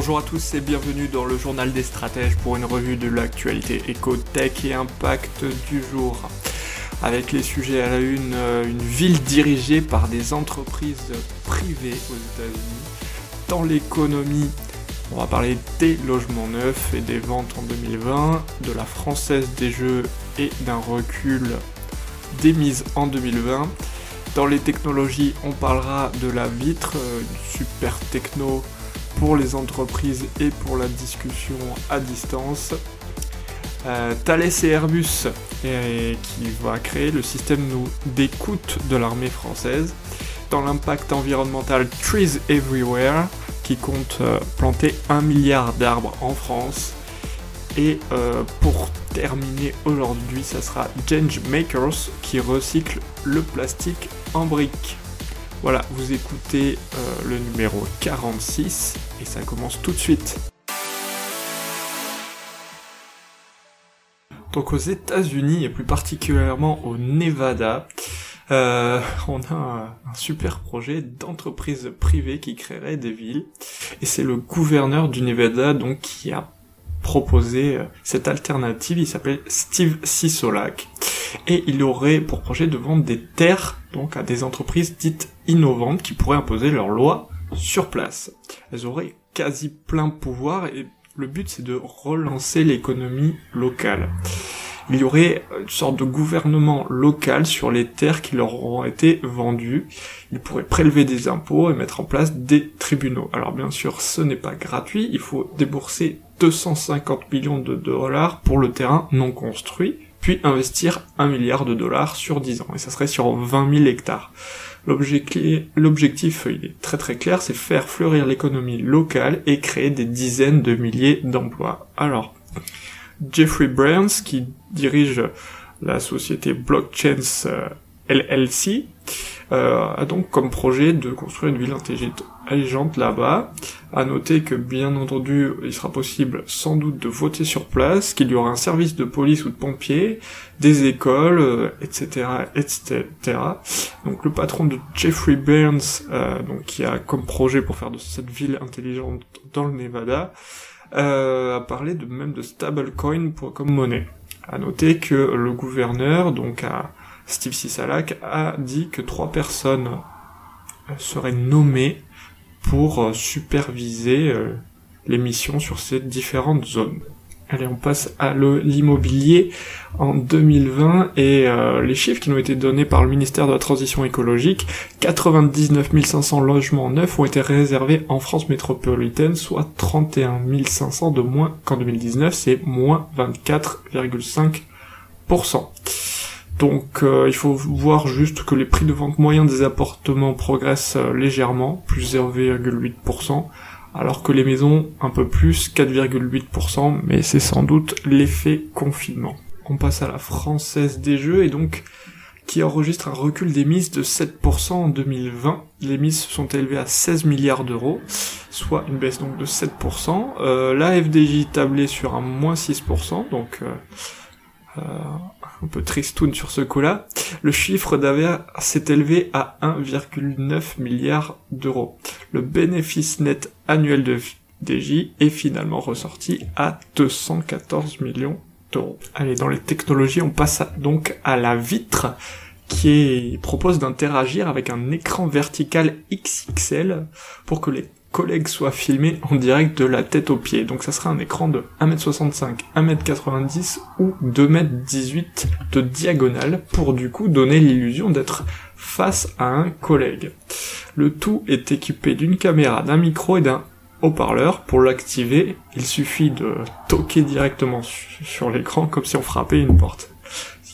Bonjour à tous et bienvenue dans le journal des stratèges pour une revue de l'actualité éco-tech et impact du jour. Avec les sujets à la une, euh, une ville dirigée par des entreprises privées aux États-Unis. Dans l'économie, on va parler des logements neufs et des ventes en 2020, de la française des jeux et d'un recul des mises en 2020. Dans les technologies, on parlera de la vitre, euh, une super techno pour les entreprises et pour la discussion à distance. Euh, Thales et Airbus qui va créer le système d'écoute de l'armée française. Dans l'impact environnemental Trees Everywhere qui compte euh, planter un milliard d'arbres en France. Et euh, pour terminer aujourd'hui, ça sera Change Makers qui recycle le plastique en briques. Voilà, vous écoutez euh, le numéro 46 et ça commence tout de suite. Donc aux États-Unis et plus particulièrement au Nevada, euh, on a un, super projet d'entreprise privée qui créerait des villes et c'est le gouverneur du Nevada donc qui a proposé euh, cette alternative. Il s'appelle Steve Sisolak et il aurait pour projet de vendre des terres donc à des entreprises dites innovantes qui pourraient imposer leurs lois sur place. Elles auraient quasi plein pouvoir et le but c'est de relancer l'économie locale. Il y aurait une sorte de gouvernement local sur les terres qui leur auront été vendues. Ils pourraient prélever des impôts et mettre en place des tribunaux. Alors bien sûr, ce n'est pas gratuit, il faut débourser 250 millions de dollars pour le terrain non construit puis investir un milliard de dollars sur 10 ans, et ça serait sur 20 000 hectares. L'objectif, il est très très clair, c'est faire fleurir l'économie locale et créer des dizaines de milliers d'emplois. Alors, Jeffrey Burns, qui dirige la société Blockchains euh, LLC, euh, a donc comme projet de construire une ville intelligente là-bas. À noter que bien entendu, il sera possible sans doute de voter sur place, qu'il y aura un service de police ou de pompiers, des écoles, etc., euh, etc. Donc le patron de Jeffrey Burns, euh, donc qui a comme projet pour faire de cette ville intelligente dans le Nevada, euh, a parlé de même de stablecoin pour comme monnaie. À noter que le gouverneur, donc a Steve Sisalak a dit que trois personnes euh, seraient nommées pour euh, superviser euh, les missions sur ces différentes zones. Allez, on passe à l'immobilier en 2020 et les chiffres qui nous ont été donnés par le ministère de la Transition écologique, 99 500 logements neufs ont été réservés en France métropolitaine, soit 31 500 de moins qu'en 2019, c'est moins 24,5%. Donc euh, il faut voir juste que les prix de vente moyens des appartements progressent euh, légèrement, plus 0,8%, alors que les maisons un peu plus, 4,8%, mais c'est sans doute l'effet confinement. On passe à la française des jeux et donc qui enregistre un recul des mises de 7% en 2020. Les mises sont élevées à 16 milliards d'euros, soit une baisse donc de 7%. Euh, la FDJ tablée sur un moins 6%, donc euh, un peu tristoun sur ce coup-là, le chiffre d'affaires s'est élevé à 1,9 milliard d'euros. Le bénéfice net annuel de DJ est finalement ressorti à 214 millions d'euros. Allez, dans les technologies, on passe donc à la vitre qui propose d'interagir avec un écran vertical XXL pour que les collègues soient filmés en direct de la tête aux pieds. Donc ça sera un écran de 1m65, 1m90 ou 2m18 de diagonale pour du coup donner l'illusion d'être face à un collègue. Le tout est équipé d'une caméra, d'un micro et d'un haut-parleur. Pour l'activer, il suffit de toquer directement sur l'écran comme si on frappait une porte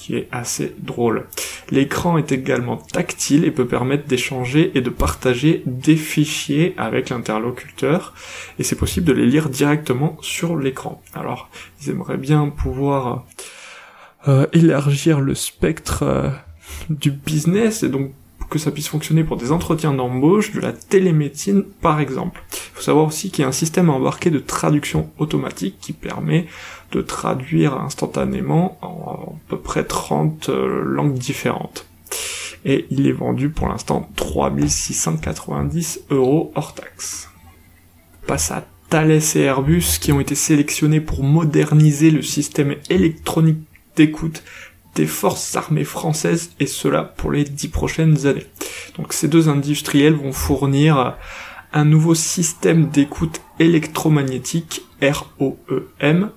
qui est assez drôle. L'écran est également tactile et peut permettre d'échanger et de partager des fichiers avec l'interlocuteur et c'est possible de les lire directement sur l'écran. Alors, ils aimeraient bien pouvoir euh, élargir le spectre euh, du business et donc que ça puisse fonctionner pour des entretiens d'embauche, de la télémédecine par exemple. Il faut savoir aussi qu'il y a un système embarqué de traduction automatique qui permet de traduire instantanément en peu près 30 euh, langues différentes. Et il est vendu pour l'instant 3690 euros hors taxe. Passe à Thales et Airbus qui ont été sélectionnés pour moderniser le système électronique d'écoute des forces armées françaises et cela pour les dix prochaines années. Donc ces deux industriels vont fournir un nouveau système d'écoute électromagnétique ROEM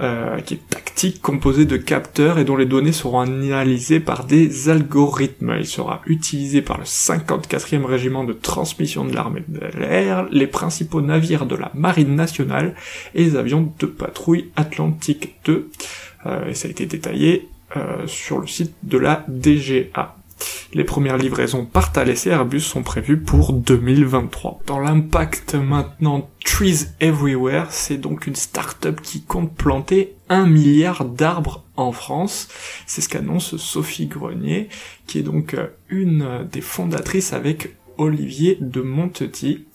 euh, qui est tactique, composé de capteurs et dont les données seront analysées par des algorithmes. Il sera utilisé par le 54e régiment de transmission de l'armée de l'air, les principaux navires de la marine nationale et les avions de patrouille Atlantique 2. Euh, et ça a été détaillé euh, sur le site de la DGA. Les premières livraisons par Thales et Airbus sont prévues pour 2023. Dans l'impact maintenant, Trees Everywhere, c'est donc une start-up qui compte planter un milliard d'arbres en France. C'est ce qu'annonce Sophie Grenier, qui est donc euh, une des fondatrices avec Olivier de Montetti.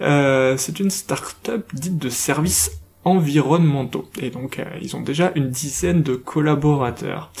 Euh, c'est une start-up dite de services environnementaux. Et donc, euh, ils ont déjà une dizaine de collaborateurs.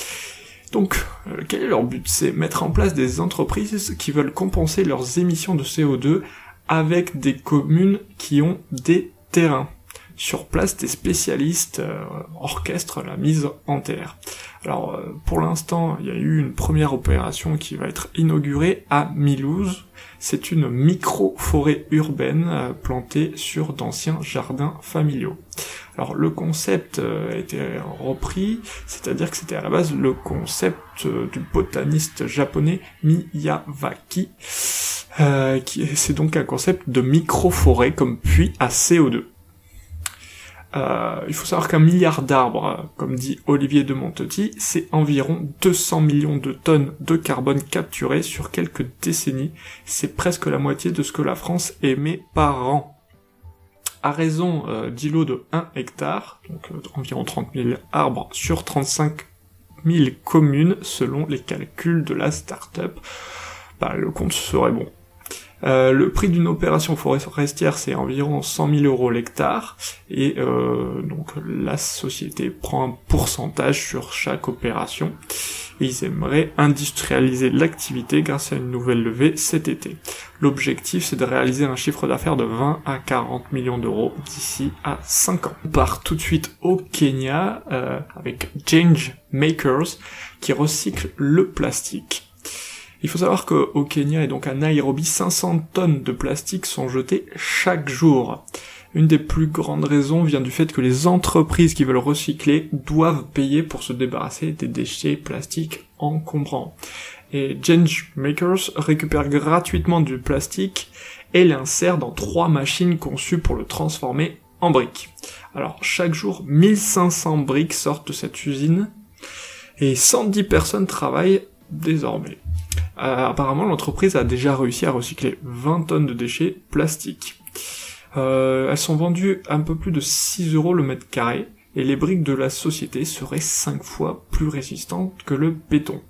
Donc, euh, quel est leur but? C'est mettre en place des entreprises qui veulent compenser leurs émissions de CO2 avec des communes qui ont des terrains. Sur place, des spécialistes euh, orchestrent la mise en terre. Alors, euh, pour l'instant, il y a eu une première opération qui va être inaugurée à Milouz. C'est une micro-forêt urbaine plantée sur d'anciens jardins familiaux. Alors le concept a été repris, c'est-à-dire que c'était à la base le concept du botaniste japonais Miyawaki, euh, qui c'est donc un concept de micro-forêt comme puits à CO2. Euh, il faut savoir qu'un milliard d'arbres, comme dit Olivier de Montetti, c'est environ 200 millions de tonnes de carbone capturées sur quelques décennies. C'est presque la moitié de ce que la France émet par an. À raison euh, d'îlots de 1 hectare, donc euh, environ 30 000 arbres sur 35 000 communes selon les calculs de la start-up, bah, le compte serait bon. Euh, le prix d'une opération forestière, c'est environ 100 000 euros l'hectare, et euh, donc la société prend un pourcentage sur chaque opération. Et ils aimeraient industrialiser l'activité grâce à une nouvelle levée cet été. L'objectif, c'est de réaliser un chiffre d'affaires de 20 à 40 millions d'euros d'ici à 5 ans. On part tout de suite au Kenya euh, avec Change Makers qui recycle le plastique. Il faut savoir qu'au Kenya et donc à Nairobi, 500 tonnes de plastique sont jetées chaque jour. Une des plus grandes raisons vient du fait que les entreprises qui veulent recycler doivent payer pour se débarrasser des déchets plastiques encombrants. Et Change Makers récupère gratuitement du plastique et l'insère dans trois machines conçues pour le transformer en briques. Alors chaque jour, 1500 briques sortent de cette usine et 110 personnes travaillent désormais. Euh, apparemment, l'entreprise a déjà réussi à recycler 20 tonnes de déchets plastiques. Euh, elles sont vendues un peu plus de 6 euros le mètre carré, et les briques de la société seraient 5 fois plus résistantes que le béton.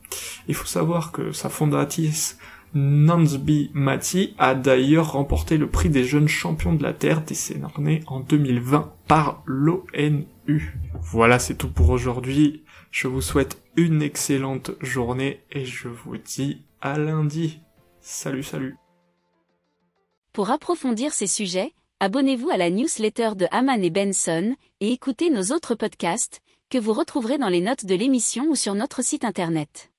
Il faut savoir que sa fondatrice Nansby Mati a d'ailleurs remporté le prix des jeunes champions de la Terre décerné en 2020 par l'ONU. Voilà, c'est tout pour aujourd'hui. Je vous souhaite une excellente journée et je vous dis à lundi. Salut, salut. Pour approfondir ces sujets, abonnez-vous à la newsletter de Haman et Benson et écoutez nos autres podcasts que vous retrouverez dans les notes de l'émission ou sur notre site internet.